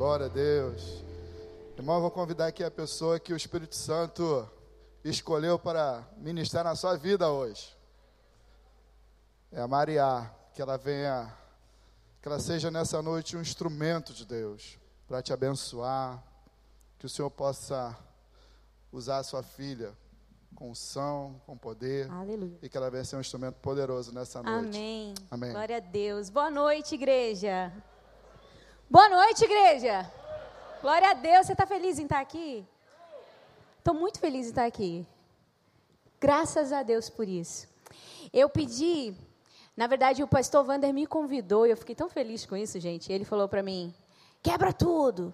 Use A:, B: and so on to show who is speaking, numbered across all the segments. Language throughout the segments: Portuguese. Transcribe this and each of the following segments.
A: Glória a Deus. Irmão, eu vou convidar aqui a pessoa que o Espírito Santo escolheu para ministrar na sua vida hoje. É a Maria, que ela venha, que ela seja nessa noite um instrumento de Deus para te abençoar, que o Senhor possa usar a sua filha com unção, com poder.
B: Aleluia.
A: E que ela venha ser um instrumento poderoso nessa noite.
B: Amém.
A: Amém.
B: Glória a Deus. Boa noite, igreja. Boa noite, igreja. Glória a Deus. Você está feliz em estar aqui? Estou muito feliz em estar aqui. Graças a Deus por isso. Eu pedi, na verdade, o pastor Vander me convidou e eu fiquei tão feliz com isso, gente. Ele falou para mim: quebra tudo.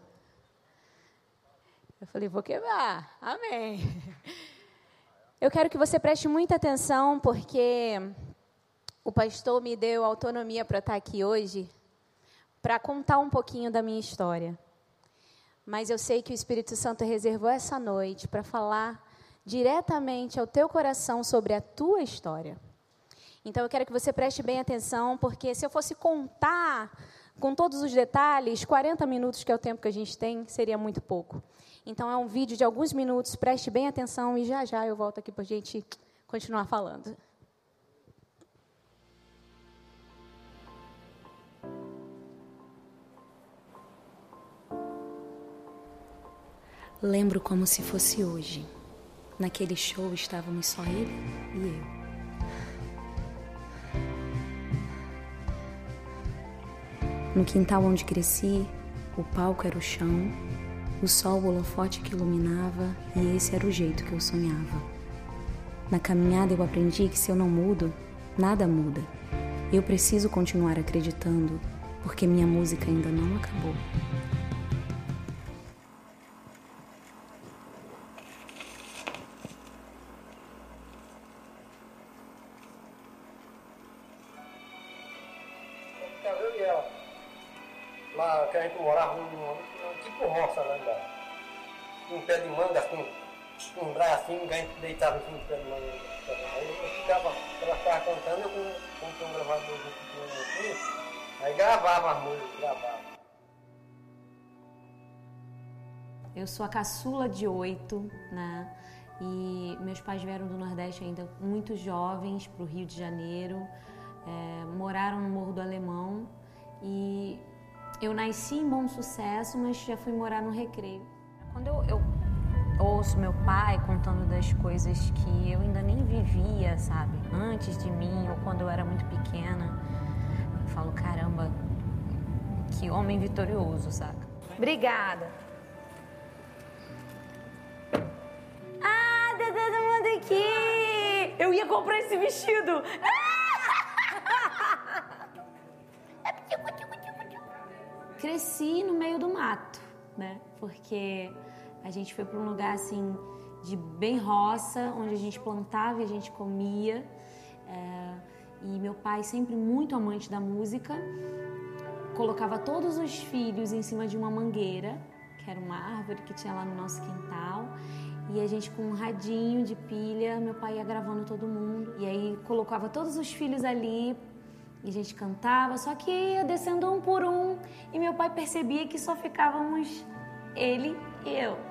B: Eu falei: vou quebrar. Amém. Eu quero que você preste muita atenção, porque o pastor me deu autonomia para estar aqui hoje, para contar um pouquinho da minha história. Mas eu sei que o Espírito Santo reservou essa noite para falar diretamente ao teu coração sobre a tua história. Então eu quero que você preste bem atenção, porque se eu fosse contar com todos os detalhes, 40 minutos, que é o tempo que a gente tem, seria muito pouco. Então é um vídeo de alguns minutos, preste bem atenção e já já eu volto aqui para a gente continuar falando.
C: Lembro como se fosse hoje. Naquele show estávamos só ele e eu. No quintal onde cresci, o palco era o chão, o sol o holofote que iluminava e esse era o jeito que eu sonhava. Na caminhada eu aprendi que se eu não mudo, nada muda. Eu preciso continuar acreditando, porque minha música ainda não acabou.
D: Deitava um pé de manga. Aí eu ficava, ela ficava cantando, eu com, um gravador assim, aí gravava as músicas, gravava.
C: Eu sou a caçula de oito, né? E meus pais vieram do Nordeste ainda muito jovens para o Rio de Janeiro, é, moraram no Morro do Alemão e eu nasci em Bom Sucesso, mas já fui morar no Recreio. Quando eu, eu ouço meu pai contando das coisas que eu ainda nem vivia, sabe, antes de mim ou quando eu era muito pequena, eu falo caramba, que homem vitorioso, saca? Obrigada. Ah, tá todo mundo aqui! Eu ia comprar esse vestido! Cresci no meio do mato, né? Porque a gente foi para um lugar assim de bem roça, onde a gente plantava e a gente comia. É, e meu pai, sempre muito amante da música, colocava todos os filhos em cima de uma mangueira, que era uma árvore que tinha lá no nosso quintal. E a gente com um radinho de pilha, meu pai ia gravando todo mundo. E aí colocava todos os filhos ali e a gente cantava, só que ia descendo um por um. E meu pai percebia que só ficávamos ele e eu.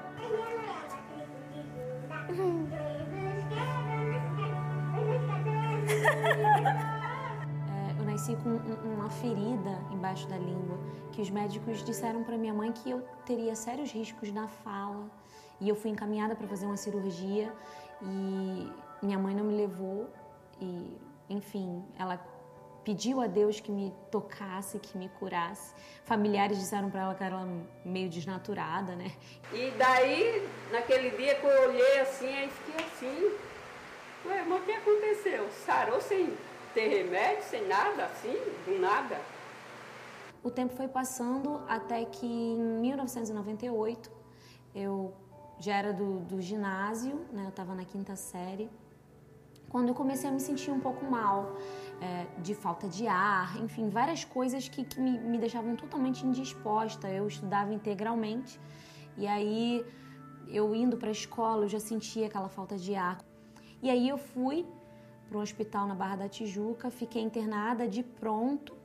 C: É, eu nasci com um- uma ferida embaixo da língua, que os médicos disseram para minha mãe que eu teria sérios riscos na fala. E eu fui encaminhada para fazer uma cirurgia e minha mãe não me levou e, enfim, ela pediu a Deus que me tocasse, que me curasse. Familiares disseram para ela que era meio desnaturada, né?
E: E daí, naquele dia que eu olhei assim, aí fiquei assim. Ué, mas o que aconteceu? Sarou sem ter remédio, sem nada, assim, do nada?
C: O tempo foi passando até que em 1998 eu já era do, do ginásio, né? Eu estava na quinta série. Quando eu comecei a me sentir um pouco mal, é, de falta de ar, enfim, várias coisas que, que me, me deixavam totalmente indisposta. Eu estudava integralmente e aí eu indo para a escola eu já sentia aquela falta de ar. E aí eu fui para um hospital na Barra da Tijuca, fiquei internada de pronto,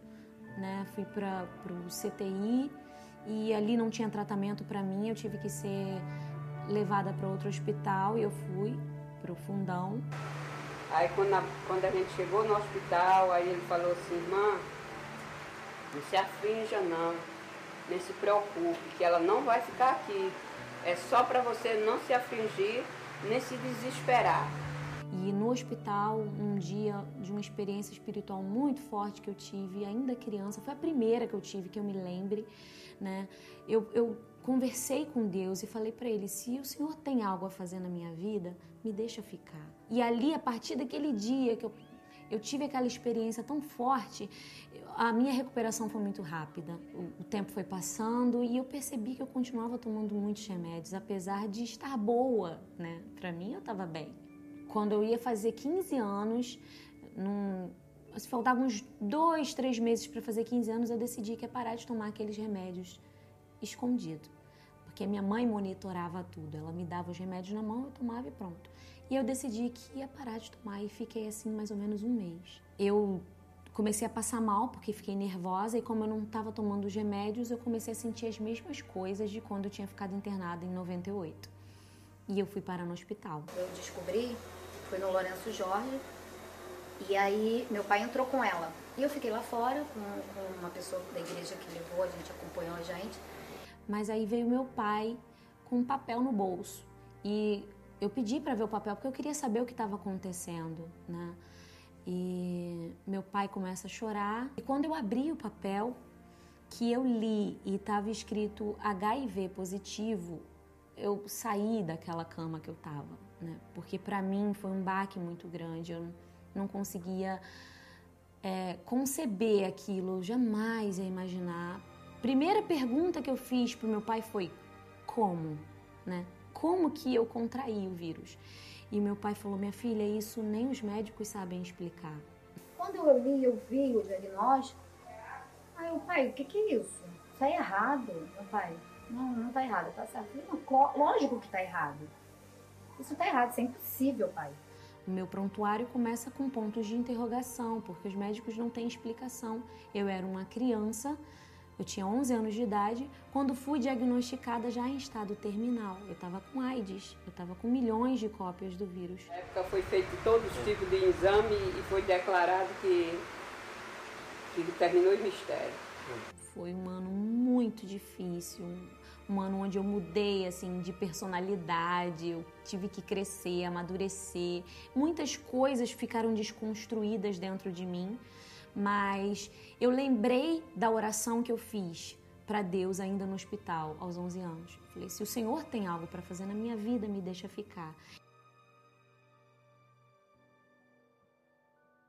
C: né? Fui para o CTI e ali não tinha tratamento para mim, eu tive que ser levada para outro hospital e eu fui para o fundão.
E: Aí quando a, quando a gente chegou no hospital, aí ele falou assim, irmã, não se aflinja não, nem se preocupe, que ela não vai ficar aqui. É só para você não se afligir, nem se desesperar.
C: E no hospital, um dia de uma experiência espiritual muito forte que eu tive, ainda criança, foi a primeira que eu tive, que eu me lembre, né? Eu, eu conversei com Deus e falei para ele: se o Senhor tem algo a fazer na minha vida, me deixa ficar. E ali, a partir daquele dia que eu, eu tive aquela experiência tão forte, a minha recuperação foi muito rápida. O, o tempo foi passando e eu percebi que eu continuava tomando muitos remédios, apesar de estar boa, né? Para mim, eu estava bem. Quando eu ia fazer 15 anos, num, se faltavam uns dois, três meses para fazer 15 anos, eu decidi que ia parar de tomar aqueles remédios escondido. Porque minha mãe monitorava tudo. Ela me dava os remédios na mão, eu tomava e pronto. E eu decidi que ia parar de tomar e fiquei assim mais ou menos um mês. Eu comecei a passar mal porque fiquei nervosa e como eu não estava tomando os remédios, eu comecei a sentir as mesmas coisas de quando eu tinha ficado internada em 98. E eu fui parar no hospital.
F: Eu descobri foi no Lourenço Jorge. E aí meu pai entrou com ela. E eu fiquei lá fora com, com uma pessoa da igreja que levou, a gente acompanhou a gente.
C: Mas aí veio meu pai com um papel no bolso. E eu pedi para ver o papel porque eu queria saber o que estava acontecendo, né? E meu pai começa a chorar. E quando eu abri o papel, que eu li e estava escrito HIV positivo, eu saí daquela cama que eu estava né? Porque para mim foi um baque muito grande. Eu não conseguia é, conceber aquilo, jamais ia imaginar. Primeira pergunta que eu fiz pro meu pai foi como, né? Como que eu contraí o vírus? E meu pai falou: minha filha, isso nem os médicos sabem explicar.
F: Quando eu li, eu vi o diagnóstico. Aí o pai, o que, que é isso? É errado, meu pai. Não, não tá errado, tá certo. Lógico que tá errado. Isso está errado, isso é impossível, pai.
C: O meu prontuário começa com pontos de interrogação, porque os médicos não têm explicação. Eu era uma criança, eu tinha 11 anos de idade, quando fui diagnosticada já em estado terminal. Eu estava com AIDS, eu estava com milhões de cópias do vírus.
E: Na época foi feito todos os tipos de exame e foi declarado que, que terminou o mistério.
C: Foi um ano muito difícil, um ano onde eu mudei assim de personalidade, eu tive que crescer, amadurecer. Muitas coisas ficaram desconstruídas dentro de mim, mas eu lembrei da oração que eu fiz para Deus ainda no hospital aos 11 anos. Falei: se o Senhor tem algo para fazer na minha vida, me deixa ficar.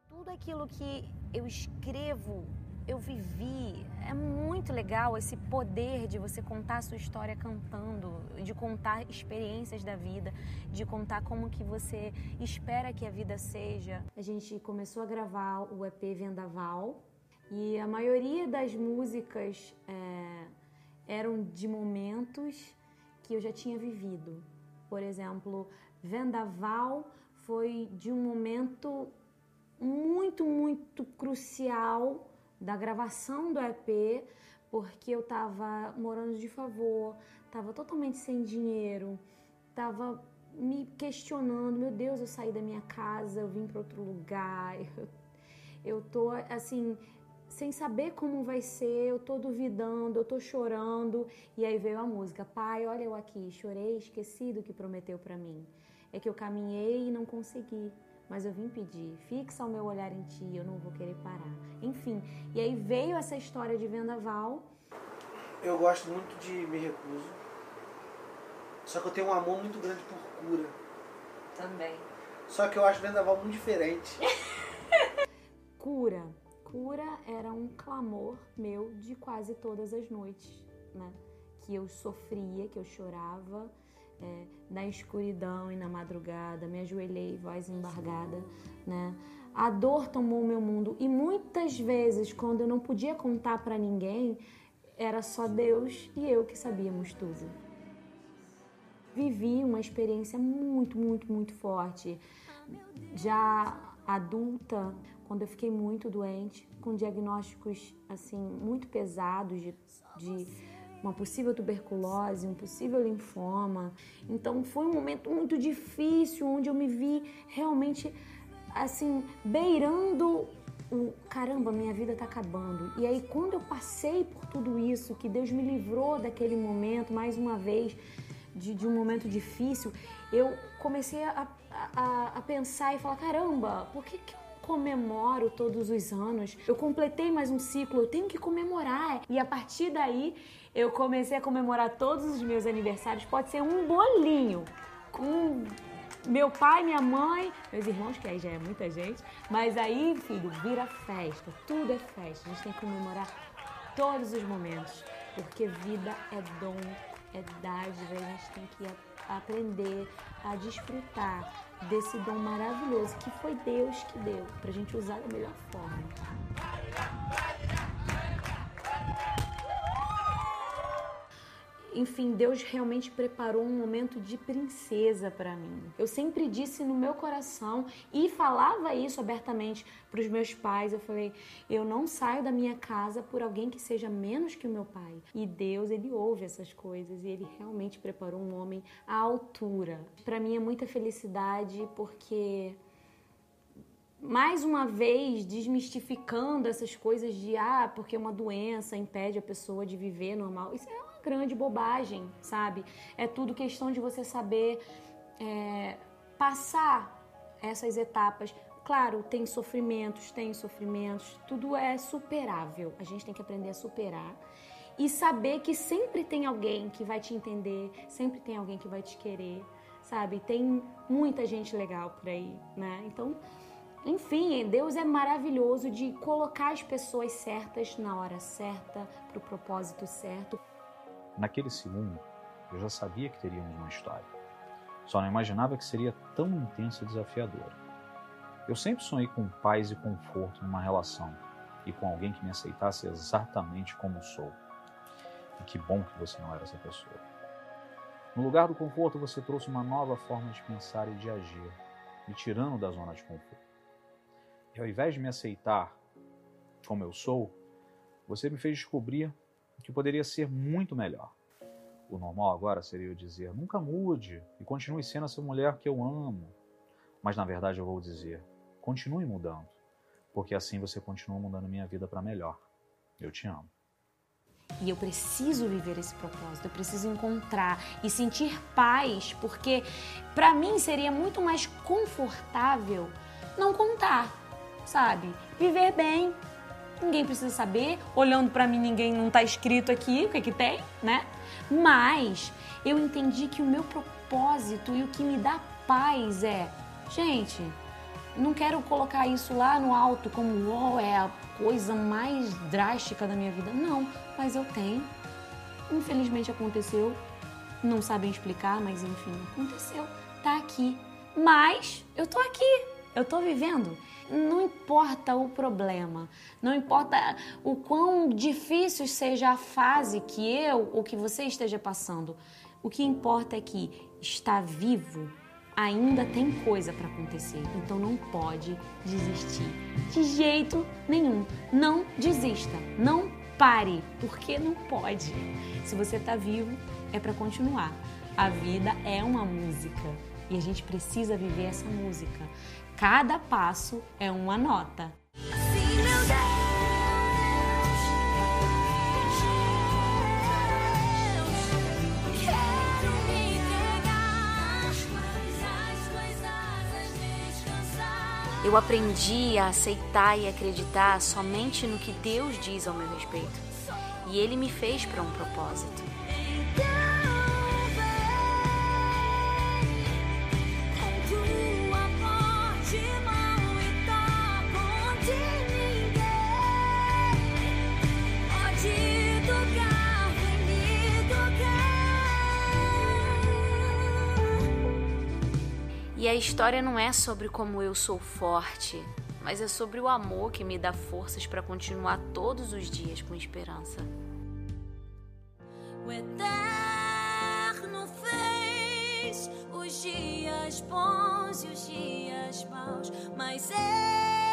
G: Tudo aquilo que eu escrevo eu vivi. É muito legal esse poder de você contar a sua história cantando, de contar experiências da vida, de contar como que você espera que a vida seja.
C: A gente começou a gravar o EP Vendaval e a maioria das músicas é, eram de momentos que eu já tinha vivido. Por exemplo, Vendaval foi de um momento muito, muito crucial da gravação do EP, porque eu estava morando de favor, estava totalmente sem dinheiro, estava me questionando, meu Deus, eu saí da minha casa, eu vim para outro lugar, eu, eu tô assim sem saber como vai ser, eu tô duvidando, eu tô chorando, e aí veio a música, pai, olha eu aqui, chorei, esqueci do que prometeu para mim. É que eu caminhei e não consegui mas eu vim pedir, fixa o meu olhar em ti, eu não vou querer parar. Enfim, e aí veio essa história de vendaval.
H: Eu gosto muito de Me Recuso, só que eu tenho um amor muito grande por cura.
F: Também.
H: Só que eu acho vendaval muito diferente.
C: cura. Cura era um clamor meu de quase todas as noites, né? Que eu sofria, que eu chorava, é, na escuridão e na madrugada, me ajoelhei, voz embargada, né? A dor tomou meu mundo e muitas vezes, quando eu não podia contar para ninguém, era só Deus e eu que sabíamos tudo. Vivi uma experiência muito, muito, muito forte. Já adulta, quando eu fiquei muito doente, com diagnósticos assim muito pesados de, de uma possível tuberculose, um possível linfoma. Então foi um momento muito difícil onde eu me vi realmente assim beirando o caramba, minha vida tá acabando. E aí quando eu passei por tudo isso, que Deus me livrou daquele momento mais uma vez de, de um momento difícil, eu comecei a, a, a pensar e falar caramba, por que, que eu comemoro todos os anos. Eu completei mais um ciclo, eu tenho que comemorar. E a partir daí, eu comecei a comemorar todos os meus aniversários. Pode ser um bolinho com meu pai, minha mãe, meus irmãos, que aí já é muita gente. Mas aí, filho, vira festa. Tudo é festa. A gente tem que comemorar todos os momentos. Porque vida é dom, é dádiva. A gente tem que aprender a desfrutar desse dom maravilhoso que foi Deus que deu, para a gente usar da melhor forma. Enfim, Deus realmente preparou um momento de princesa para mim. Eu sempre disse no meu coração e falava isso abertamente para os meus pais. Eu falei: eu não saio da minha casa por alguém que seja menos que o meu pai. E Deus, ele ouve essas coisas e ele realmente preparou um homem à altura. Para mim é muita felicidade porque mais uma vez desmistificando essas coisas de ah, porque uma doença impede a pessoa de viver normal. Isso é grande bobagem, sabe? É tudo questão de você saber é, passar essas etapas. Claro, tem sofrimentos, tem sofrimentos, tudo é superável. A gente tem que aprender a superar e saber que sempre tem alguém que vai te entender, sempre tem alguém que vai te querer, sabe? Tem muita gente legal por aí, né? Então, enfim, Deus é maravilhoso de colocar as pessoas certas na hora certa, para o propósito certo.
I: Naquele segundo, eu já sabia que teríamos uma história. Só não imaginava que seria tão intensa e desafiadora. Eu sempre sonhei com paz e conforto numa relação e com alguém que me aceitasse exatamente como sou. E que bom que você não era essa pessoa. No lugar do conforto, você trouxe uma nova forma de pensar e de agir, me tirando da zona de conforto. E ao invés de me aceitar como eu sou, você me fez descobrir que poderia ser muito melhor. O normal agora seria eu dizer: nunca mude e continue sendo essa mulher que eu amo. Mas na verdade eu vou dizer: continue mudando, porque assim você continua mudando minha vida para melhor. Eu te amo.
C: E eu preciso viver esse propósito, eu preciso encontrar e sentir paz, porque para mim seria muito mais confortável não contar, sabe? Viver bem, ninguém precisa saber. Olhando para mim, ninguém não tá escrito aqui o que que tem, né? Mas eu entendi que o meu propósito e o que me dá paz é, gente, não quero colocar isso lá no alto como oh, é a coisa mais drástica da minha vida. Não, mas eu tenho. Infelizmente aconteceu. Não sabem explicar, mas enfim, aconteceu. Tá aqui. Mas eu tô aqui. Eu tô vivendo não importa o problema, não importa o quão difícil seja a fase que eu ou que você esteja passando. O que importa é que está vivo, ainda tem coisa para acontecer. Então não pode desistir de jeito nenhum. Não desista, não pare, porque não pode. Se você está vivo, é para continuar. A vida é uma música e a gente precisa viver essa música. Cada passo é uma nota. Eu aprendi a aceitar e acreditar somente no que Deus diz ao meu respeito. E Ele me fez para um propósito. E a história não é sobre como eu sou forte, mas é sobre o amor que me dá forças para continuar todos os dias com esperança. O eterno fez os dias bons e os dias maus, mas ele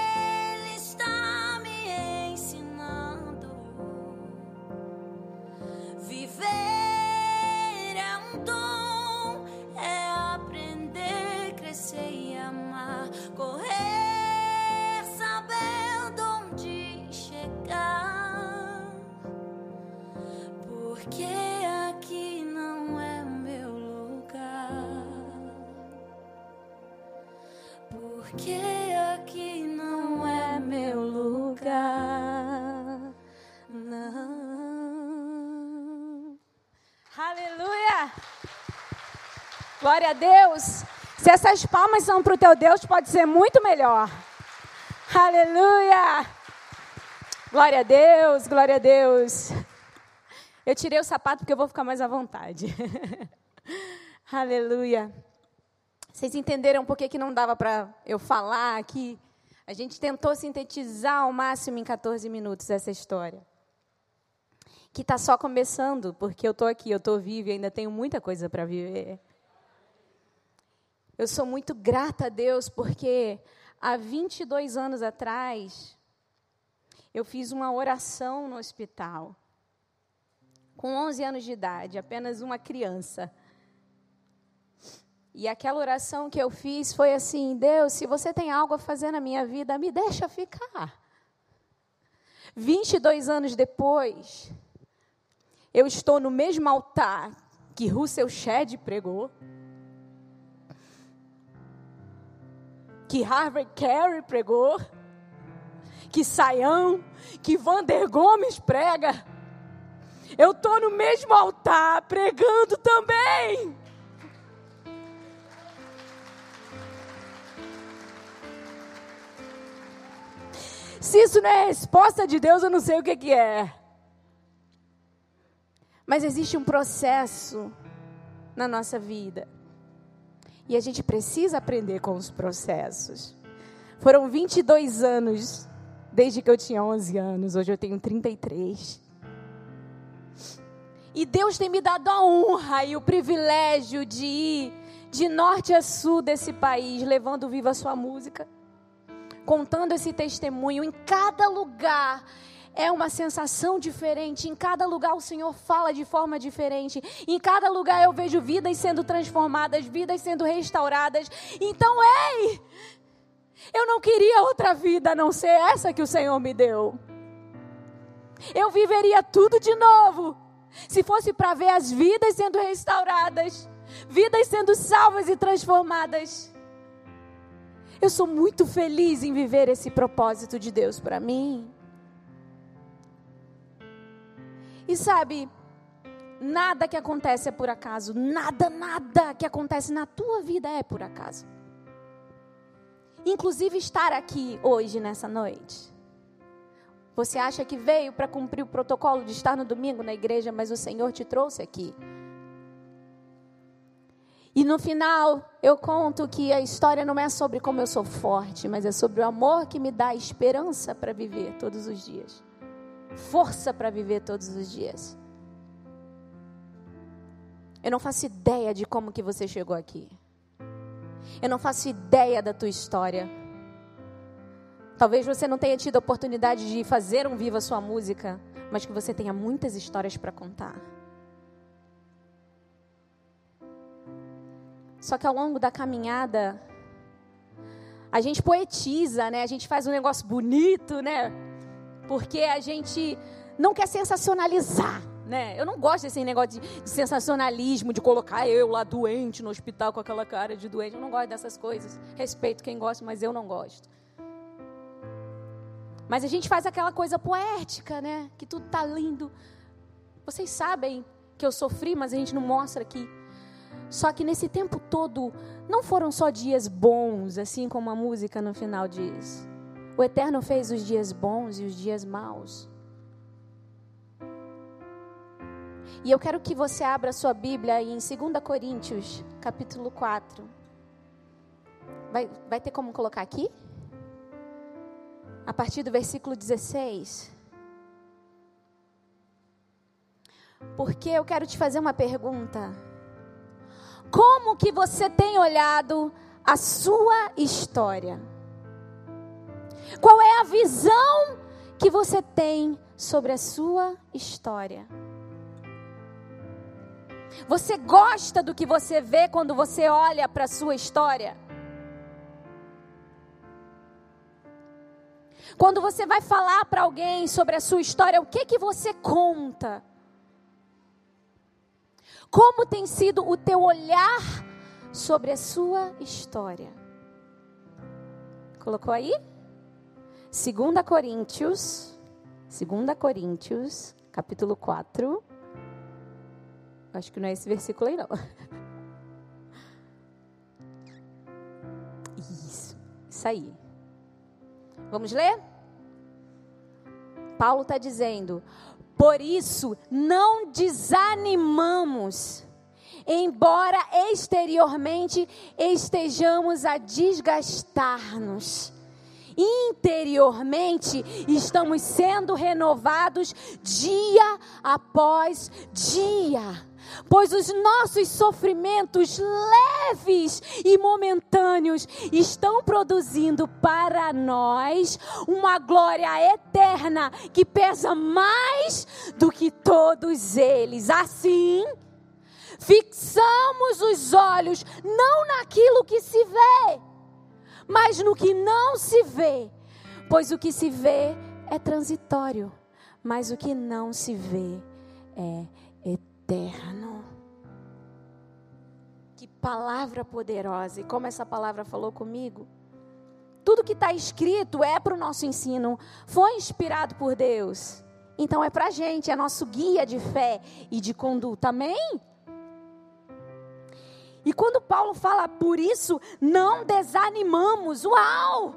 B: Aleluia! Glória a Deus! Se essas palmas são para o teu Deus, pode ser muito melhor. Aleluia! Glória a Deus, glória a Deus. Eu tirei o sapato porque eu vou ficar mais à vontade. Aleluia. Vocês entenderam por que, que não dava para eu falar aqui? A gente tentou sintetizar ao máximo em 14 minutos essa história. Que está só começando, porque eu estou aqui, eu estou viva e ainda tenho muita coisa para viver. Eu sou muito grata a Deus porque há 22 anos atrás eu fiz uma oração no hospital com 11 anos de idade, apenas uma criança. E aquela oração que eu fiz foi assim: Deus, se você tem algo a fazer na minha vida, me deixa ficar. 22 anos depois, eu estou no mesmo altar que Russell Shedd pregou, que Harvard Carey pregou, que Saião, que Vander Gomes prega. Eu estou no mesmo altar pregando também. Se isso não é resposta de Deus, eu não sei o que, que é. Mas existe um processo na nossa vida. E a gente precisa aprender com os processos. Foram 22 anos desde que eu tinha 11 anos, hoje eu tenho 33. E Deus tem me dado a honra e o privilégio de ir de norte a sul desse país, levando viva a sua música, contando esse testemunho. Em cada lugar é uma sensação diferente, em cada lugar o Senhor fala de forma diferente, em cada lugar eu vejo vidas sendo transformadas, vidas sendo restauradas. Então, ei! Eu não queria outra vida a não ser essa que o Senhor me deu. Eu viveria tudo de novo se fosse para ver as vidas sendo restauradas, vidas sendo salvas e transformadas. Eu sou muito feliz em viver esse propósito de Deus para mim. E sabe, nada que acontece é por acaso, nada, nada que acontece na tua vida é por acaso. Inclusive estar aqui hoje nessa noite. Você acha que veio para cumprir o protocolo de estar no domingo na igreja, mas o Senhor te trouxe aqui. E no final, eu conto que a história não é sobre como eu sou forte, mas é sobre o amor que me dá esperança para viver todos os dias. Força para viver todos os dias. Eu não faço ideia de como que você chegou aqui. Eu não faço ideia da tua história. Talvez você não tenha tido a oportunidade de fazer um Viva Sua Música, mas que você tenha muitas histórias para contar. Só que ao longo da caminhada, a gente poetiza, né? A gente faz um negócio bonito, né? Porque a gente não quer sensacionalizar, né? Eu não gosto desse negócio de, sensacionalismo, de colocar eu lá doente no hospital com aquela cara de doente. Eu não gosto dessas coisas. Respeito quem gosta, mas eu não gosto. Mas a gente faz aquela coisa poética, né? Que tudo tá lindo. Vocês sabem que eu sofri, mas a gente não mostra aqui. Só que nesse tempo todo, não foram só dias bons, assim como a música no final diz. O Eterno fez os dias bons e os dias maus. E eu quero que você abra sua Bíblia em 2 Coríntios, capítulo 4. Vai, vai ter como colocar aqui? a partir do versículo 16. Porque eu quero te fazer uma pergunta. Como que você tem olhado a sua história? Qual é a visão que você tem sobre a sua história? Você gosta do que você vê quando você olha para a sua história? Quando você vai falar para alguém sobre a sua história, o que que você conta? Como tem sido o teu olhar sobre a sua história? Colocou aí? 2 Coríntios, 2 Coríntios, capítulo 4. Acho que não é esse versículo aí, não. Isso, isso aí. Vamos ler? Paulo está dizendo: por isso não desanimamos, embora exteriormente estejamos a desgastar-nos. Interiormente estamos sendo renovados dia após dia pois os nossos sofrimentos leves e momentâneos estão produzindo para nós uma glória eterna que pesa mais do que todos eles. Assim, fixamos os olhos não naquilo que se vê, mas no que não se vê, pois o que se vê é transitório, mas o que não se vê é eterno. Que palavra poderosa! E como essa palavra falou comigo? Tudo que está escrito é para o nosso ensino, foi inspirado por Deus. Então é para a gente, é nosso guia de fé e de conduta, amém? E quando Paulo fala por isso, não desanimamos, uau!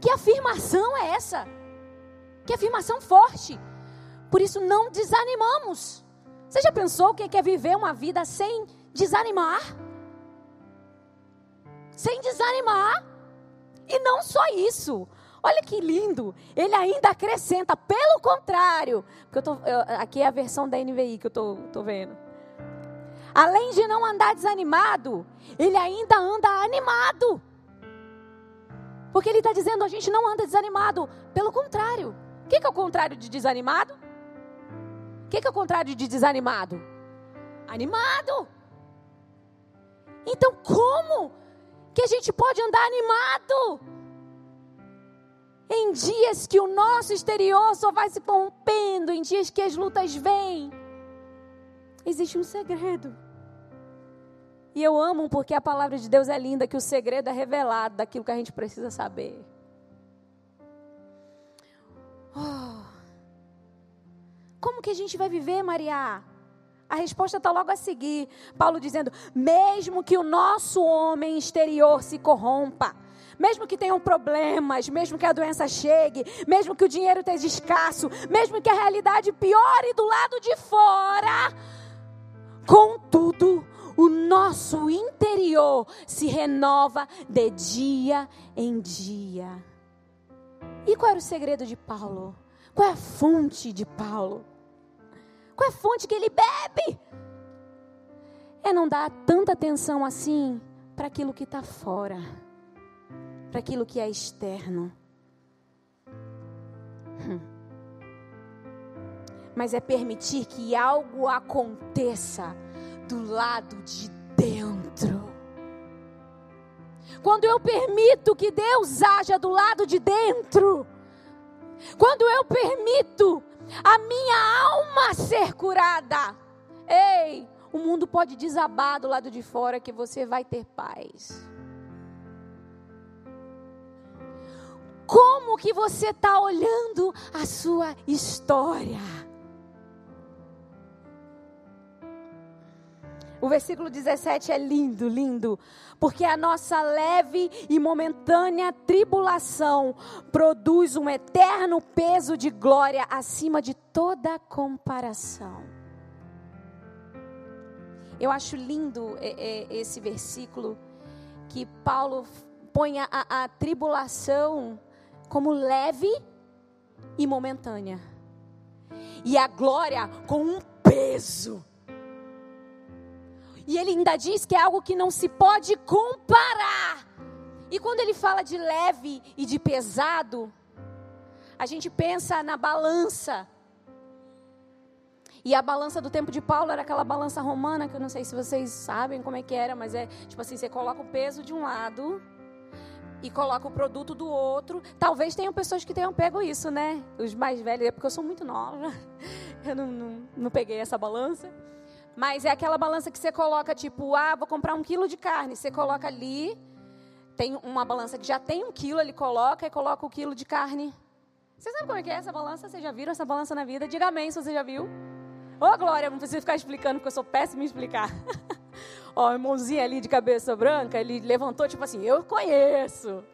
B: Que afirmação é essa? Que afirmação forte! Por isso não desanimamos. Você já pensou o que é viver uma vida sem desanimar? Sem desanimar. E não só isso. Olha que lindo. Ele ainda acrescenta, pelo contrário. Porque eu tô, eu, aqui é a versão da NVI que eu tô vendo. Além de não andar desanimado, ele ainda anda animado. Porque ele está dizendo, a gente não anda desanimado. Pelo contrário. O que, que é o contrário de desanimado? O que, que é o contrário de desanimado? Animado. Então, como que a gente pode andar animado? Em dias que o nosso exterior só vai se corrompendo, em dias que as lutas vêm, existe um segredo. E eu amo porque a palavra de Deus é linda, que o segredo é revelado daquilo que a gente precisa saber. Oh. Como que a gente vai viver, Maria? A resposta está logo a seguir. Paulo dizendo: mesmo que o nosso homem exterior se corrompa, mesmo que tenham problemas, mesmo que a doença chegue, mesmo que o dinheiro esteja escasso, mesmo que a realidade piore do lado de fora, contudo, o nosso interior se renova de dia em dia. E qual era o segredo de Paulo? Qual é a fonte de Paulo? Qual é a fonte que ele bebe? É não dar tanta atenção assim para aquilo que está fora, para aquilo que é externo. Hum. Mas é permitir que algo aconteça do lado de dentro. Quando eu permito que Deus haja do lado de dentro, quando eu permito a minha alma ser curada. Ei, o mundo pode desabar do lado de fora que você vai ter paz. Como que você está olhando a sua história? O versículo 17 é lindo, lindo, porque a nossa leve e momentânea tribulação produz um eterno peso de glória acima de toda comparação. Eu acho lindo esse versículo que Paulo põe a, a tribulação como leve e momentânea, e a glória com um peso e ele ainda diz que é algo que não se pode comparar. E quando ele fala de leve e de pesado, a gente pensa na balança. E a balança do tempo de Paulo era aquela balança romana, que eu não sei se vocês sabem como é que era, mas é tipo assim: você coloca o peso de um lado e coloca o produto do outro. Talvez tenham pessoas que tenham pego isso, né? Os mais velhos, é porque eu sou muito nova, eu não, não, não peguei essa balança. Mas é aquela balança que você coloca, tipo, ah, vou comprar um quilo de carne. Você coloca ali, tem uma balança que já tem um quilo, ele coloca e coloca o quilo de carne. Você sabe como é que é essa balança? Vocês já viram essa balança na vida? Diga amém se você já viu. Ô, Glória, não precisa ficar explicando, porque eu sou péssima em explicar. Ó, o irmãozinho ali de cabeça branca, ele levantou, tipo assim, eu conheço.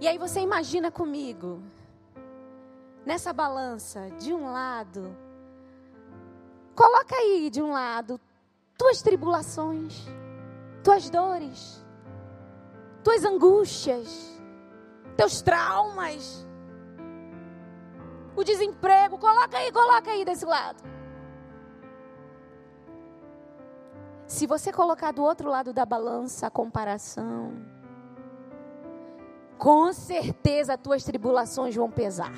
B: E aí você imagina comigo, nessa balança, de um lado, coloca aí de um lado tuas tribulações, tuas dores, tuas angústias, teus traumas, o desemprego, coloca aí, coloca aí desse lado. Se você colocar do outro lado da balança a comparação, com certeza as tuas tribulações vão pesar.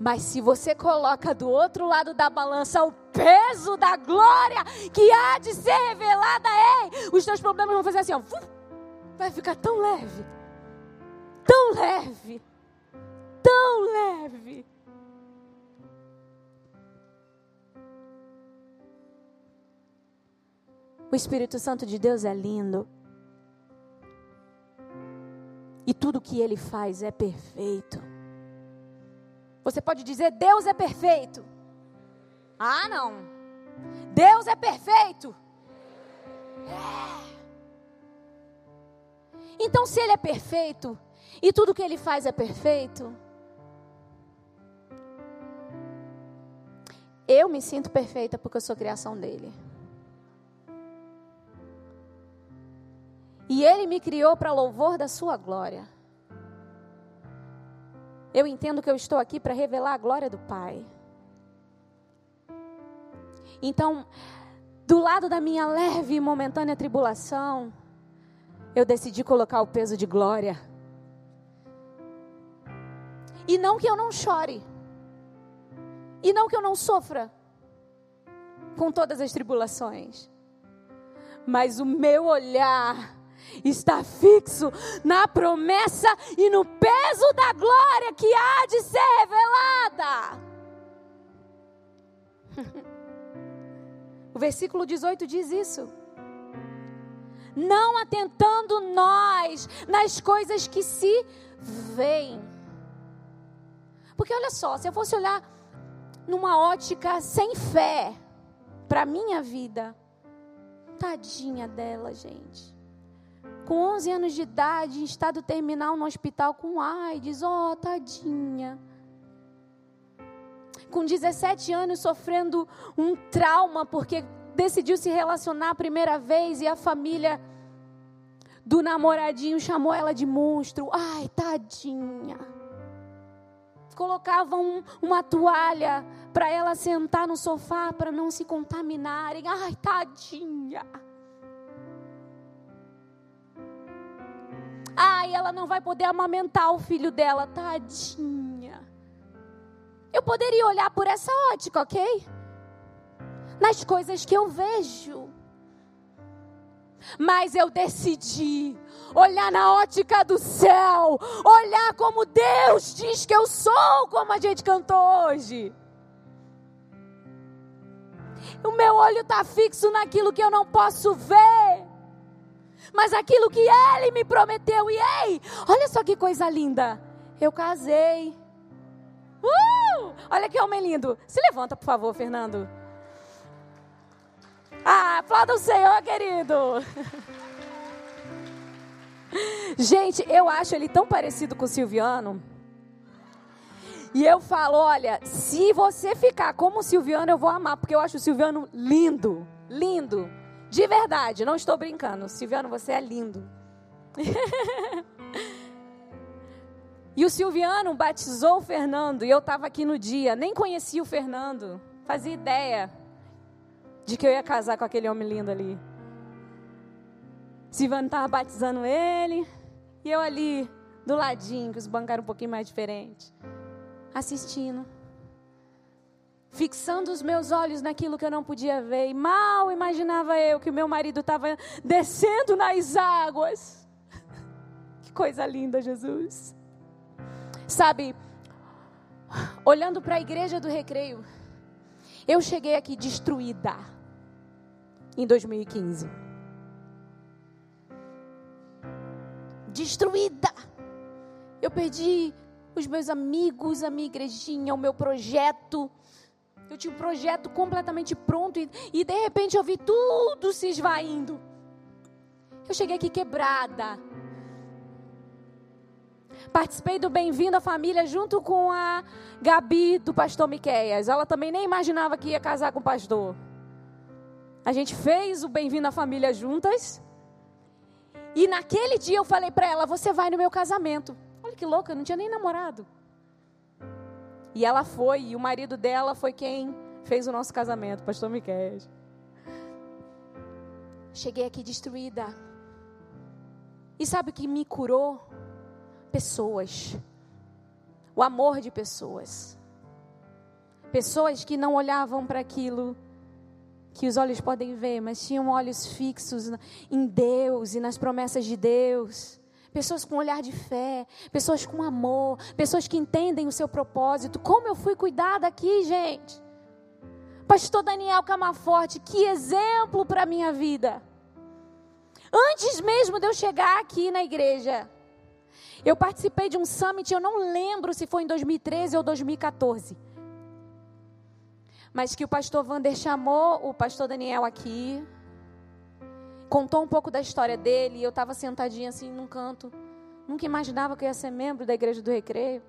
B: Mas se você coloca do outro lado da balança o peso da glória que há de ser revelada, ei, os teus problemas vão fazer assim, ó, vai ficar tão leve, tão leve, tão leve. O Espírito Santo de Deus é lindo. E tudo que ele faz é perfeito. Você pode dizer: Deus é perfeito. Ah, não. Deus é perfeito. É. Então, se ele é perfeito e tudo que ele faz é perfeito, eu me sinto perfeita porque eu sou criação dele. E Ele me criou para louvor da Sua glória. Eu entendo que eu estou aqui para revelar a glória do Pai. Então, do lado da minha leve e momentânea tribulação, eu decidi colocar o peso de glória. E não que eu não chore. E não que eu não sofra com todas as tribulações. Mas o meu olhar está fixo na promessa e no peso da glória que há de ser revelada. O versículo 18 diz isso. Não atentando nós nas coisas que se veem. Porque olha só, se eu fosse olhar numa ótica sem fé para minha vida, tadinha dela, gente com 11 anos de idade, em estado terminal no hospital com AIDS, ó, oh, tadinha. Com 17 anos sofrendo um trauma porque decidiu se relacionar a primeira vez e a família do namoradinho chamou ela de monstro. Ai, tadinha. Colocavam uma toalha para ela sentar no sofá para não se contaminarem. Ai, tadinha. Ai, ela não vai poder amamentar o filho dela, tadinha. Eu poderia olhar por essa ótica, ok? Nas coisas que eu vejo. Mas eu decidi olhar na ótica do céu, olhar como Deus diz que eu sou, como a gente cantou hoje. O meu olho está fixo naquilo que eu não posso ver mas aquilo que ele me prometeu. E ei, olha só que coisa linda. Eu casei. Uh! Olha que homem lindo. Se levanta, por favor, Fernando. Ah, aplauda o Senhor, querido. Gente, eu acho ele tão parecido com o Silviano. E eu falo, olha, se você ficar como o Silviano, eu vou amar, porque eu acho o Silviano lindo, lindo. De verdade, não estou brincando. Silviano, você é lindo. e o Silviano batizou o Fernando e eu estava aqui no dia, nem conhecia o Fernando, fazia ideia de que eu ia casar com aquele homem lindo ali. Silviano estava batizando ele e eu ali do ladinho, que os bancos eram um pouquinho mais diferentes, assistindo fixando os meus olhos naquilo que eu não podia ver. E mal imaginava eu que o meu marido estava descendo nas águas. Que coisa linda, Jesus. Sabe, olhando para a igreja do recreio, eu cheguei aqui destruída em 2015. Destruída. Eu perdi os meus amigos, a minha igrejinha, o meu projeto. Eu tinha um projeto completamente pronto e, e de repente eu vi tudo se esvaindo. Eu cheguei aqui quebrada. Participei do Bem-vindo à Família junto com a Gabi do pastor Miqueias. Ela também nem imaginava que ia casar com o pastor. A gente fez o Bem-vindo à Família juntas. E naquele dia eu falei para ela: Você vai no meu casamento. Olha que louca, eu não tinha nem namorado. E ela foi, e o marido dela foi quem fez o nosso casamento, pastor Miquel. Cheguei aqui destruída. E sabe o que me curou? Pessoas. O amor de pessoas. Pessoas que não olhavam para aquilo que os olhos podem ver, mas tinham olhos fixos em Deus e nas promessas de Deus. Pessoas com olhar de fé, pessoas com amor, pessoas que entendem o seu propósito. Como eu fui cuidada aqui, gente. Pastor Daniel Camaforte, que exemplo para a minha vida. Antes mesmo de eu chegar aqui na igreja, eu participei de um summit, eu não lembro se foi em 2013 ou 2014. Mas que o pastor Vander chamou o pastor Daniel aqui, contou um pouco da história dele, e eu estava sentadinha assim num canto. Nunca imaginava que eu ia ser membro da igreja do recreio.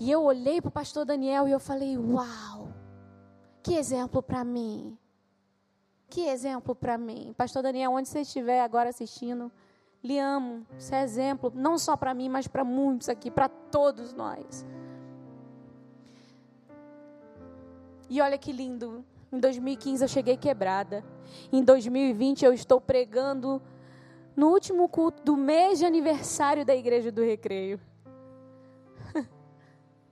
B: E eu olhei para o pastor Daniel e eu falei: Uau, que exemplo para mim. Que exemplo para mim. Pastor Daniel, onde você estiver agora assistindo, lhe amo. Você é exemplo, não só para mim, mas para muitos aqui, para todos nós. E olha que lindo. Em 2015 eu cheguei quebrada. Em 2020 eu estou pregando no último culto do mês de aniversário da Igreja do Recreio.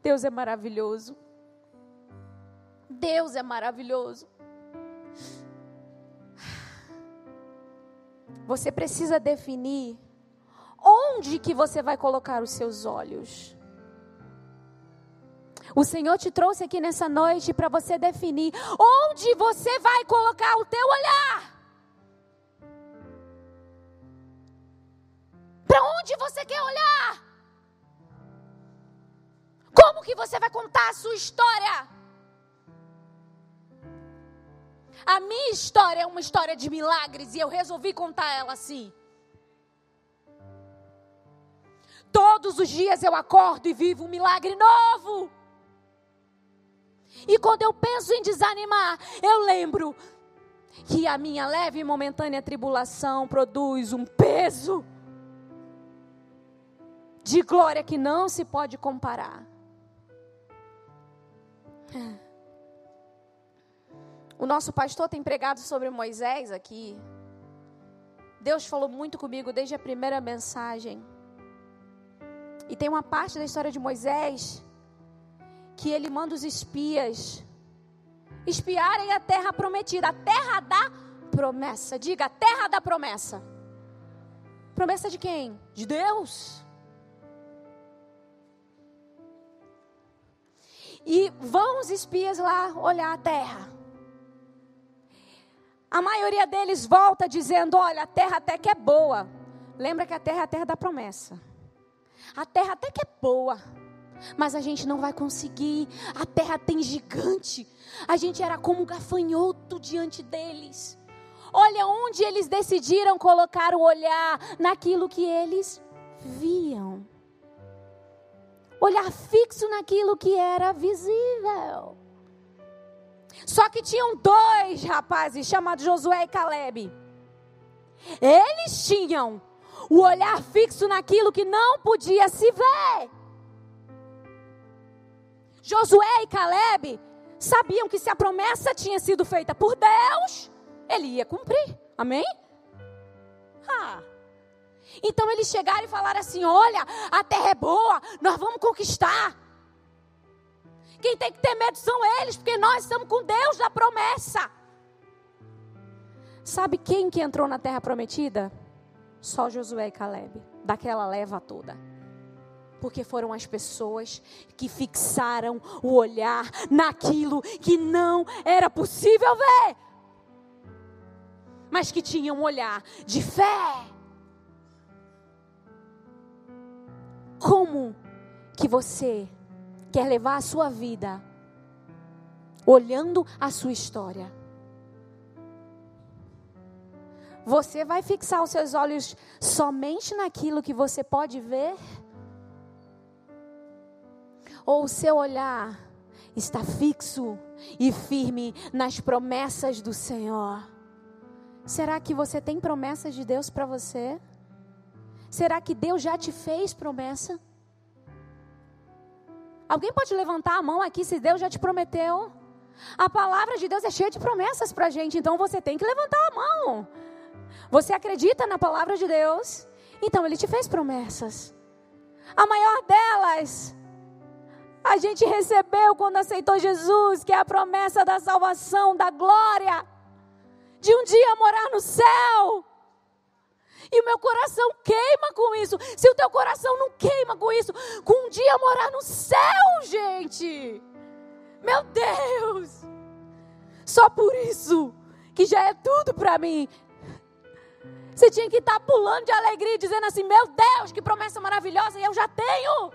B: Deus é maravilhoso. Deus é maravilhoso. Você precisa definir onde que você vai colocar os seus olhos. O Senhor te trouxe aqui nessa noite para você definir onde você vai colocar o teu olhar. Para onde você quer olhar? Como que você vai contar a sua história? A minha história é uma história de milagres e eu resolvi contar ela assim. Todos os dias eu acordo e vivo um milagre novo. E quando eu penso em desanimar, eu lembro que a minha leve e momentânea tribulação produz um peso de glória que não se pode comparar. O nosso pastor tem pregado sobre Moisés aqui. Deus falou muito comigo desde a primeira mensagem. E tem uma parte da história de Moisés que ele manda os espias espiarem a terra prometida, a terra da promessa. Diga, a terra da promessa. Promessa de quem? De Deus. E vão os espias lá olhar a terra. A maioria deles volta dizendo: Olha, a terra até que é boa. Lembra que a terra é a terra da promessa. A terra até que é boa mas a gente não vai conseguir. A terra tem gigante. A gente era como um gafanhoto diante deles. Olha onde eles decidiram colocar o olhar naquilo que eles viam. Olhar fixo naquilo que era visível. Só que tinham dois rapazes chamados Josué e Caleb. Eles tinham o olhar fixo naquilo que não podia se ver. Josué e Caleb sabiam que se a promessa tinha sido feita por Deus, ele ia cumprir. Amém? Ah. Então eles chegaram e falaram assim: Olha, a terra é boa, nós vamos conquistar. Quem tem que ter medo são eles, porque nós estamos com Deus da promessa. Sabe quem que entrou na terra prometida? Só Josué e Caleb, daquela leva toda. Porque foram as pessoas que fixaram o olhar naquilo que não era possível ver, mas que tinham um olhar de fé. Como que você quer levar a sua vida olhando a sua história? Você vai fixar os seus olhos somente naquilo que você pode ver? Ou o seu olhar está fixo e firme nas promessas do Senhor? Será que você tem promessas de Deus para você? Será que Deus já te fez promessa? Alguém pode levantar a mão aqui se Deus já te prometeu? A palavra de Deus é cheia de promessas para a gente, então você tem que levantar a mão. Você acredita na palavra de Deus? Então Ele te fez promessas. A maior delas, a gente recebeu quando aceitou Jesus, que é a promessa da salvação, da glória, de um dia morar no céu. E o meu coração queima com isso. Se o teu coração não queima com isso, com um dia morar no céu, gente. Meu Deus! Só por isso, que já é tudo para mim. Você tinha que estar pulando de alegria, dizendo assim: Meu Deus, que promessa maravilhosa, e eu já tenho.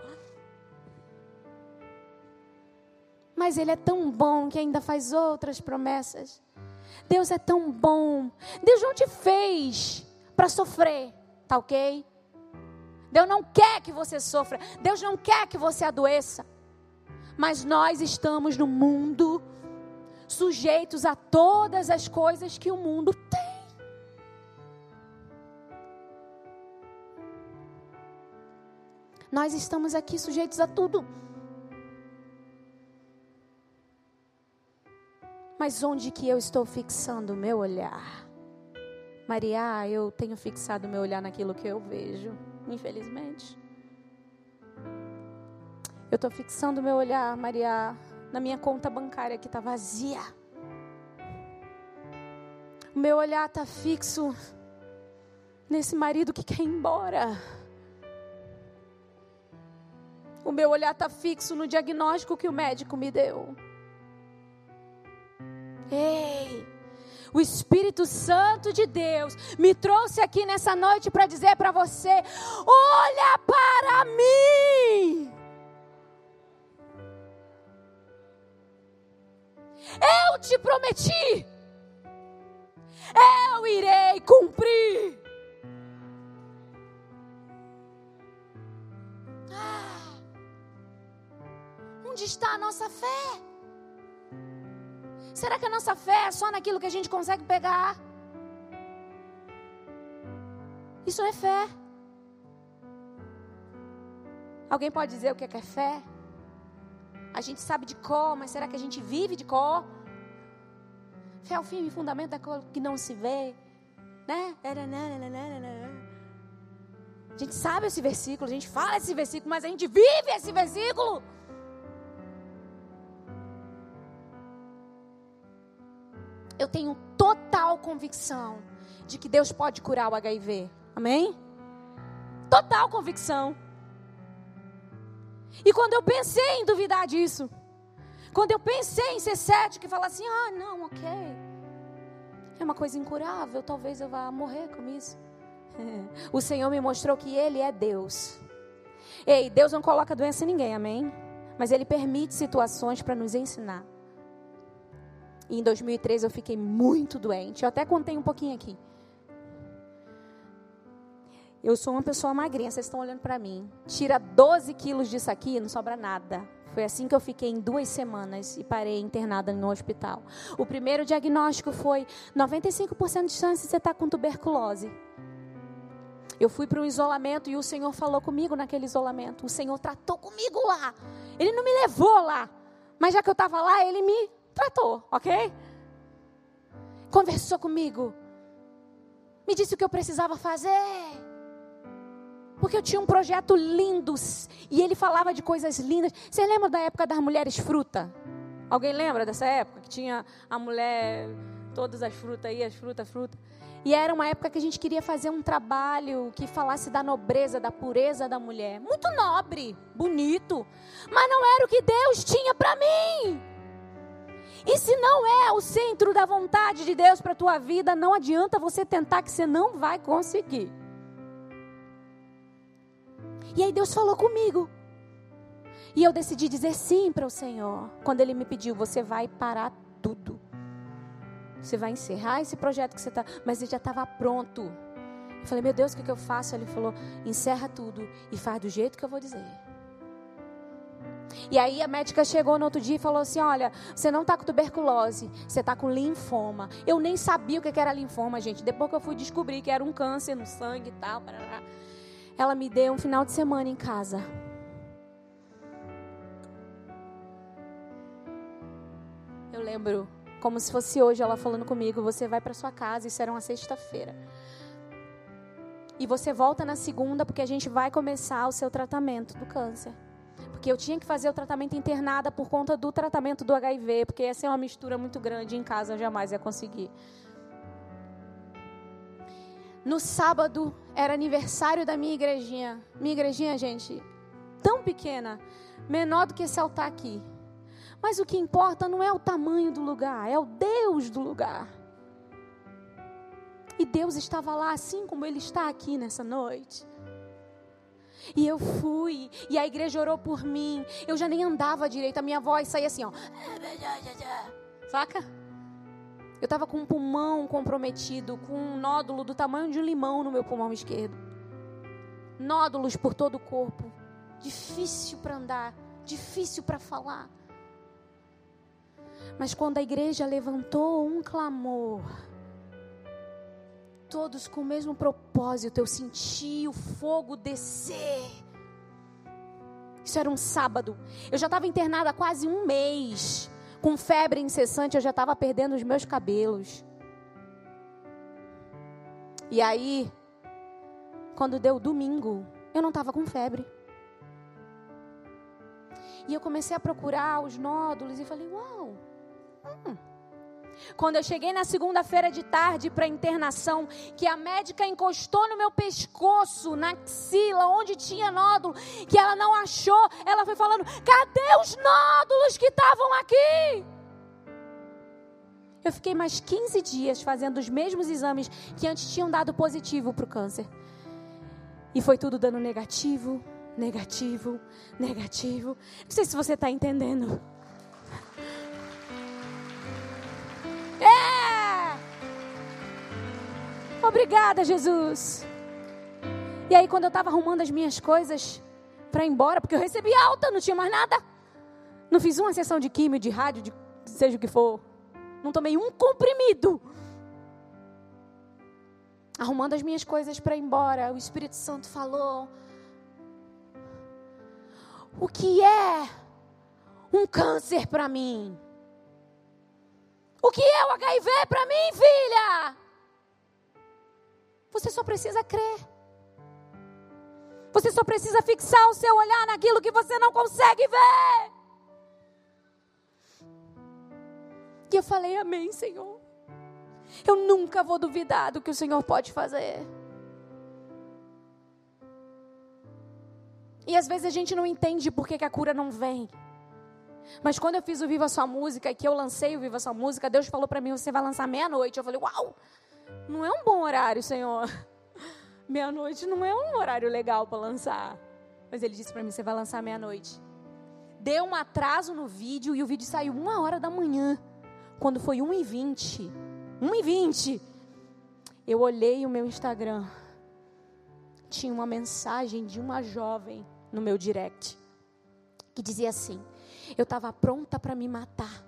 B: Mas Ele é tão bom que ainda faz outras promessas. Deus é tão bom. Deus não te fez para sofrer, tá ok? Deus não quer que você sofra. Deus não quer que você adoeça. Mas nós estamos no mundo sujeitos a todas as coisas que o mundo tem. Nós estamos aqui sujeitos a tudo. Mas onde que eu estou fixando o meu olhar? Maria, eu tenho fixado meu olhar naquilo que eu vejo, infelizmente. Eu estou fixando meu olhar, Maria, na minha conta bancária que está vazia. O meu olhar está fixo nesse marido que quer ir embora. O meu olhar está fixo no diagnóstico que o médico me deu. Ei, o Espírito Santo de Deus me trouxe aqui nessa noite para dizer para você: olha para mim. Eu te prometi, eu irei cumprir. Onde está a nossa fé? Será que a nossa fé é só naquilo que a gente consegue pegar? Isso é fé. Alguém pode dizer o que é, que é fé? A gente sabe de cor, mas será que a gente vive de cor? Fé é o firme fundamento daquilo que não se vê, né? A gente sabe esse versículo, a gente fala esse versículo, mas a gente vive esse versículo. Eu tenho total convicção de que Deus pode curar o HIV. Amém? Total convicção. E quando eu pensei em duvidar disso, quando eu pensei em ser cético e falar assim: ah, não, ok, é uma coisa incurável, talvez eu vá morrer com isso. O Senhor me mostrou que Ele é Deus. Ei, Deus não coloca doença em ninguém, amém? Mas Ele permite situações para nos ensinar. E em 2013 eu fiquei muito doente. Eu até contei um pouquinho aqui. Eu sou uma pessoa magrinha, vocês estão olhando para mim. Tira 12 quilos disso aqui, não sobra nada. Foi assim que eu fiquei em duas semanas e parei internada no hospital. O primeiro diagnóstico foi 95% de chance de você estar com tuberculose. Eu fui para um isolamento e o Senhor falou comigo naquele isolamento. O Senhor tratou comigo lá. Ele não me levou lá. Mas já que eu estava lá, ele me tratou, ok? Conversou comigo. Me disse o que eu precisava fazer. Porque eu tinha um projeto lindo. E ele falava de coisas lindas. Você lembra da época das mulheres fruta? Alguém lembra dessa época? Que tinha a mulher todas as frutas aí, as frutas, fruta. E era uma época que a gente queria fazer um trabalho que falasse da nobreza, da pureza da mulher. Muito nobre, bonito, mas não era o que Deus tinha para mim. E se não é o centro da vontade de Deus para tua vida, não adianta você tentar que você não vai conseguir. E aí Deus falou comigo. E eu decidi dizer sim para o Senhor. Quando Ele me pediu, você vai parar tudo. Você vai encerrar esse projeto que você está. Mas ele já estava pronto. Eu falei, meu Deus, o que, que eu faço? Ele falou, encerra tudo e faz do jeito que eu vou dizer. E aí a médica chegou no outro dia e falou assim: Olha, você não está com tuberculose, você está com linfoma. Eu nem sabia o que era linfoma, gente. Depois que eu fui descobrir que era um câncer no sangue e tal. Ela me deu um final de semana em casa. Eu lembro como se fosse hoje ela falando comigo: Você vai para sua casa, isso era uma sexta-feira. E você volta na segunda porque a gente vai começar o seu tratamento do câncer porque eu tinha que fazer o tratamento internada por conta do tratamento do HIV, porque ia ser uma mistura muito grande em casa, eu jamais ia conseguir. No sábado era aniversário da minha igrejinha. Minha igrejinha, gente, tão pequena, menor do que esse altar aqui. Mas o que importa não é o tamanho do lugar, é o Deus do lugar. E Deus estava lá assim como Ele está aqui nessa noite. E eu fui, e a igreja orou por mim. Eu já nem andava direito, a minha voz saía assim, ó. Saca? Eu estava com um pulmão comprometido, com um nódulo do tamanho de um limão no meu pulmão esquerdo. Nódulos por todo o corpo. Difícil para andar, difícil para falar. Mas quando a igreja levantou um clamor, todos com o mesmo propósito. Eu senti o fogo descer. Isso era um sábado. Eu já estava internada há quase um mês. Com febre incessante, eu já estava perdendo os meus cabelos. E aí, quando deu domingo, eu não estava com febre. E eu comecei a procurar os nódulos e falei: Uau! Hum, quando eu cheguei na segunda-feira de tarde para internação, que a médica encostou no meu pescoço, na axila, onde tinha nódulo, que ela não achou, ela foi falando: cadê os nódulos que estavam aqui? Eu fiquei mais 15 dias fazendo os mesmos exames que antes tinham dado positivo para o câncer. E foi tudo dando negativo, negativo, negativo. Não sei se você está entendendo. Obrigada, Jesus. E aí, quando eu estava arrumando as minhas coisas para ir embora, porque eu recebi alta, não tinha mais nada. Não fiz uma sessão de químio, de rádio, de seja o que for. Não tomei um comprimido. Arrumando as minhas coisas para ir embora, o Espírito Santo falou: O que é um câncer para mim? O que é o HIV para mim, filha? Você só precisa crer. Você só precisa fixar o seu olhar naquilo que você não consegue ver. E eu falei, Amém, Senhor. Eu nunca vou duvidar do que o Senhor pode fazer. E às vezes a gente não entende por que, que a cura não vem. Mas quando eu fiz o Viva Sua Música, que eu lancei o Viva Sua Música, Deus falou para mim: você vai lançar meia-noite. Eu falei: uau, não é um bom horário, Senhor. Meia-noite não é um horário legal para lançar. Mas ele disse para mim: você vai lançar meia-noite. Deu um atraso no vídeo e o vídeo saiu uma hora da manhã. Quando foi 1h20. 1h20. Eu olhei o meu Instagram. Tinha uma mensagem de uma jovem no meu direct. Que dizia assim: eu estava pronta para me matar.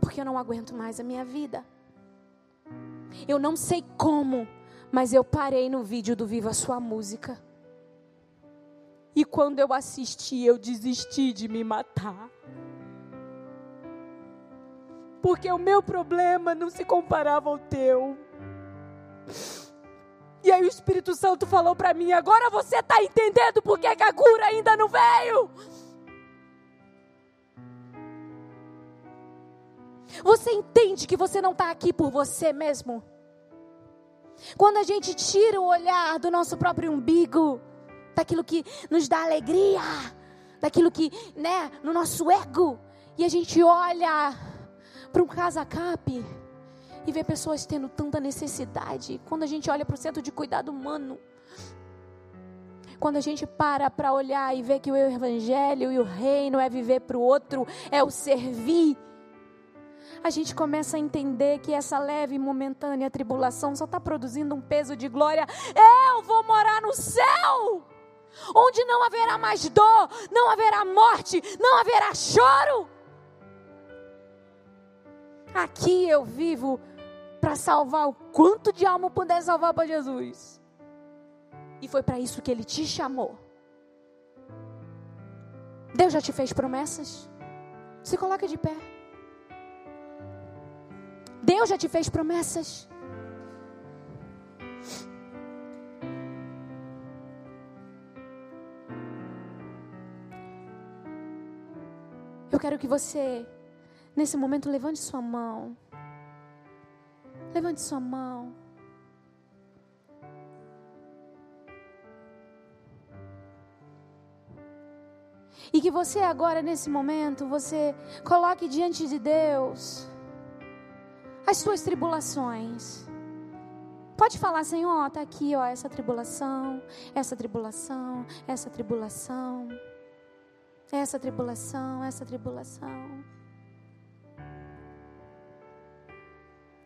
B: Porque eu não aguento mais a minha vida. Eu não sei como, mas eu parei no vídeo do Viva Sua Música. E quando eu assisti, eu desisti de me matar. Porque o meu problema não se comparava ao teu. E aí o Espírito Santo falou para mim: agora você está entendendo por que a cura ainda não veio? Você entende que você não está aqui por você mesmo? Quando a gente tira o olhar do nosso próprio umbigo, daquilo que nos dá alegria, daquilo que, né, no nosso ego, e a gente olha para um casa-cap e vê pessoas tendo tanta necessidade. Quando a gente olha para o centro de cuidado humano, quando a gente para para olhar e ver que o evangelho e o reino é viver para o outro, é o servir, a gente começa a entender que essa leve e momentânea tribulação só está produzindo um peso de glória. Eu vou morar no céu, onde não haverá mais dor, não haverá morte, não haverá choro. Aqui eu vivo para salvar o quanto de alma puder salvar para Jesus. E foi para isso que ele te chamou. Deus já te fez promessas? Se coloca de pé. Deus já te fez promessas? Eu quero que você, nesse momento, levante sua mão. Levante sua mão. E que você agora, nesse momento, você coloque diante de Deus as suas tribulações. Pode falar, Senhor, está aqui, ó, essa tribulação, essa tribulação, essa tribulação, essa tribulação, essa tribulação.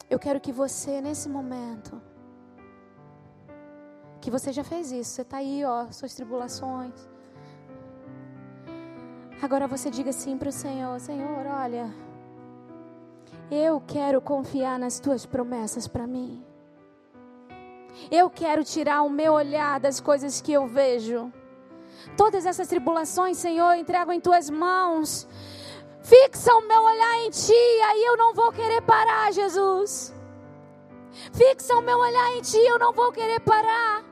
B: Eu quero que você, nesse momento, que você já fez isso, você está aí, ó, suas tribulações. Agora você diga assim para o Senhor: Senhor, olha, eu quero confiar nas tuas promessas para mim. Eu quero tirar o meu olhar das coisas que eu vejo. Todas essas tribulações, Senhor, entrego em tuas mãos. Fixa o meu olhar em ti, aí eu não vou querer parar, Jesus. Fixa o meu olhar em ti, eu não vou querer parar.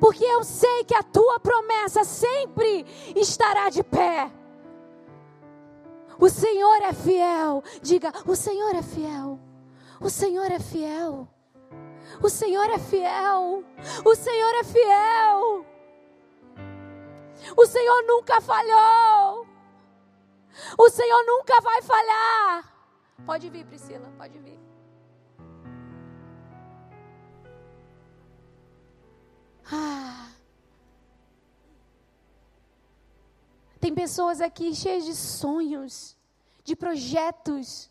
B: Porque eu sei que a tua promessa sempre estará de pé. O Senhor é fiel. Diga: O Senhor é fiel. O Senhor é fiel. O Senhor é fiel. O Senhor é fiel. O Senhor nunca falhou. O Senhor nunca vai falhar. Pode vir, Priscila, pode vir. Ah. Tem pessoas aqui cheias de sonhos, de projetos,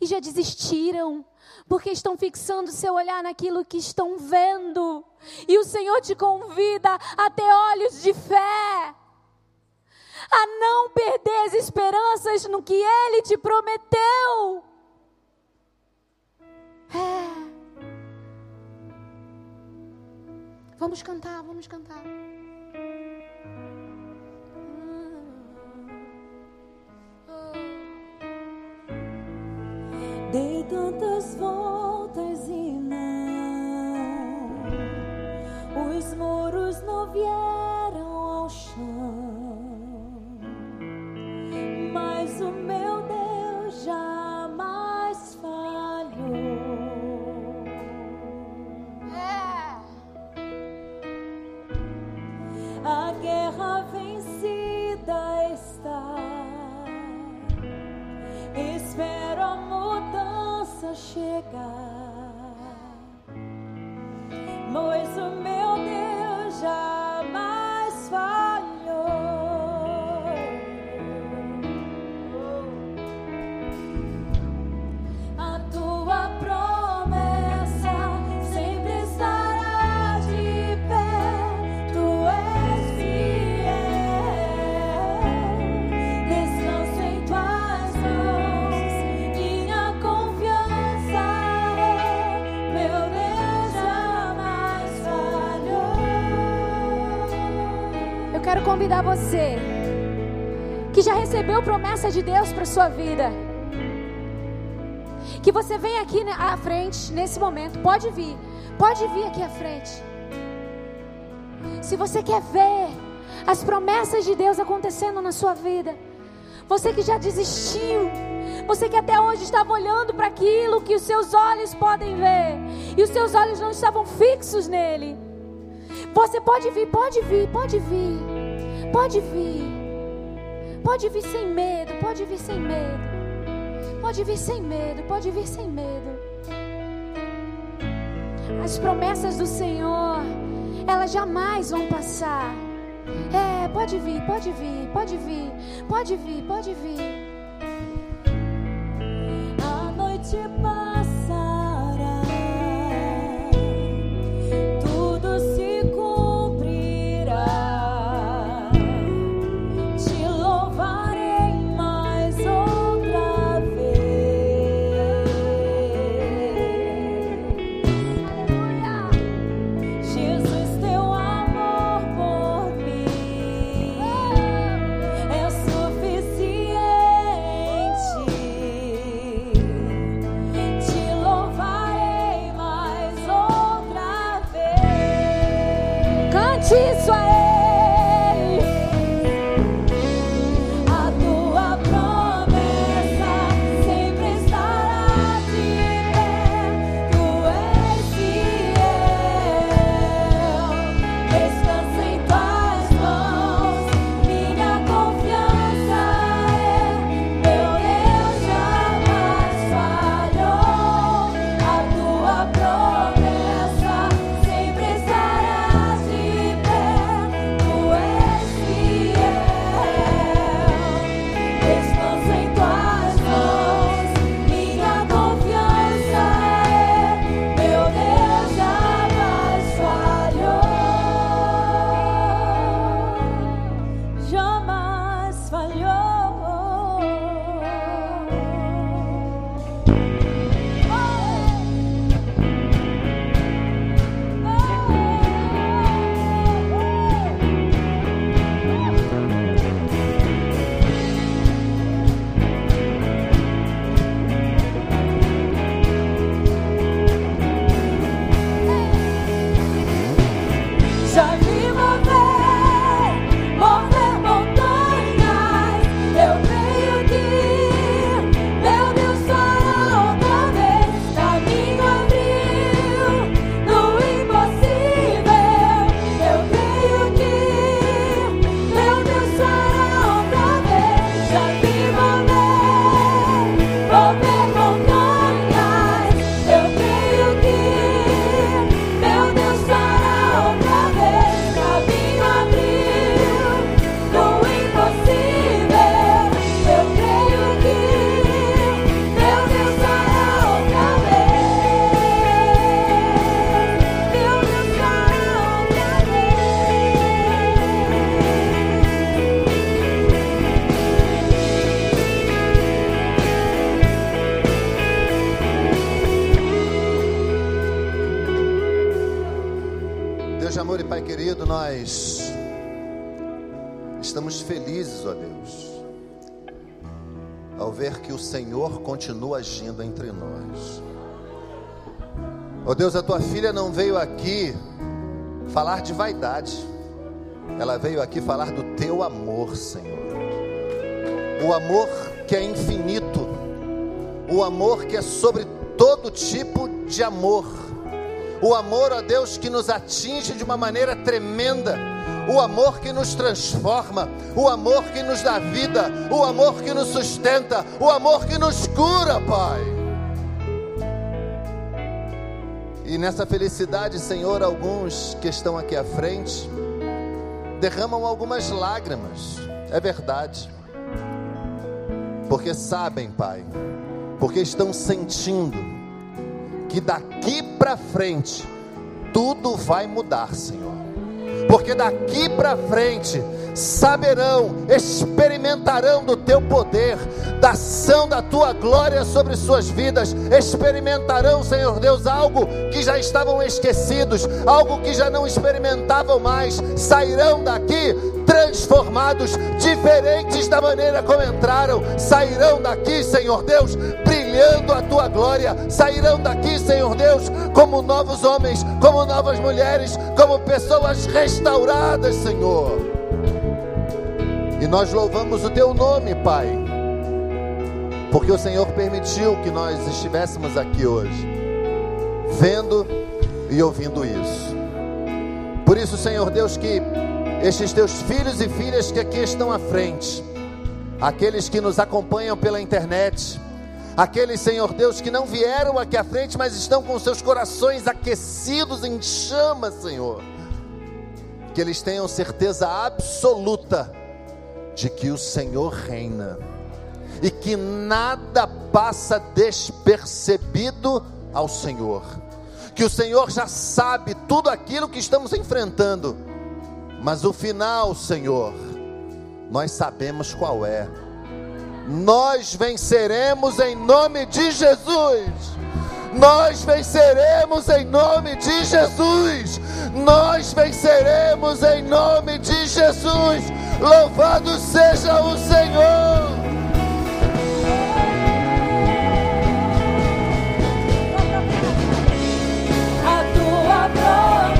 B: e já desistiram, porque estão fixando seu olhar naquilo que estão vendo. E o Senhor te convida a ter olhos de fé, a não perder as esperanças no que Ele te prometeu. É. Vamos cantar, vamos cantar.
J: Dei tantas voltas e não, os muros não vieram ao chão, chegar.
B: Convidar você que já recebeu promessa de Deus para sua vida. Que você venha aqui à frente nesse momento. Pode vir. Pode vir aqui à frente. Se você quer ver as promessas de Deus acontecendo na sua vida. Você que já desistiu.
J: Você que até hoje estava olhando para aquilo que os seus olhos podem ver e os seus olhos não estavam fixos nele. Você pode vir, pode vir, pode vir. Pode vir. Pode vir sem medo, pode vir sem medo. Pode vir sem medo, pode vir sem medo. As promessas do Senhor, elas jamais vão passar. É, pode vir, pode vir, pode vir, pode vir, pode vir.
K: Senhor continua agindo entre nós. Ó Deus, a tua filha não veio aqui falar de vaidade, ela veio aqui falar do teu amor, Senhor. O amor que é infinito, o amor que é sobre todo tipo de amor. O amor, ó Deus, que nos atinge de uma maneira tremenda. O amor que nos transforma, o amor que nos dá vida, o amor que nos sustenta, o amor que nos cura, Pai. E nessa felicidade, Senhor, alguns que estão aqui à frente derramam algumas lágrimas, é verdade, porque sabem, Pai, porque estão sentindo que daqui para frente tudo vai mudar, Senhor. Porque daqui para frente saberão, experimentarão do teu poder, da ação da tua glória sobre suas vidas, experimentarão, Senhor Deus, algo que já estavam esquecidos, algo que já não experimentavam mais, sairão daqui transformados, diferentes da maneira como entraram, sairão daqui, Senhor Deus, brilhando a tua glória, sairão daqui, Senhor Deus, como novos homens, como novas mulheres, como pessoas restauradas, Senhor. E nós louvamos o teu nome, Pai, porque o Senhor permitiu que nós estivéssemos aqui hoje, vendo e ouvindo isso. Por isso, Senhor Deus, que estes teus filhos e filhas que aqui estão à frente, aqueles que nos acompanham pela internet, aqueles, Senhor Deus, que não vieram aqui à frente, mas estão com seus corações aquecidos em chamas, Senhor, que eles tenham certeza absoluta de que o Senhor reina e que nada passa despercebido ao Senhor. Que o Senhor já sabe tudo aquilo que estamos enfrentando, mas o final, Senhor, nós sabemos qual é. Nós venceremos em nome de Jesus. Nós venceremos em nome de Jesus. Nós venceremos em nome de Jesus. Louvado seja o Senhor.
J: A tua promessa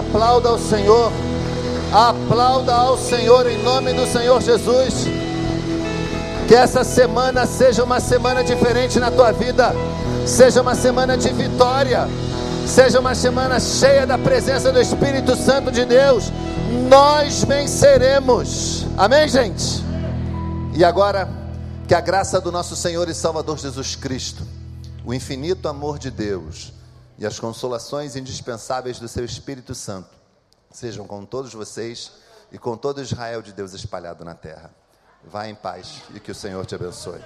K: aplauda ao Senhor, aplauda ao Senhor em nome do Senhor Jesus. Que essa semana seja uma semana diferente na tua vida, seja uma semana de vitória, seja uma semana cheia da presença do Espírito Santo de Deus. Nós venceremos, amém, gente? E agora, que a graça do nosso Senhor e Salvador Jesus Cristo, o infinito amor de Deus e as consolações indispensáveis do seu Espírito Santo sejam com todos vocês e com todo Israel de Deus espalhado na terra. Vá em paz e que o Senhor te abençoe.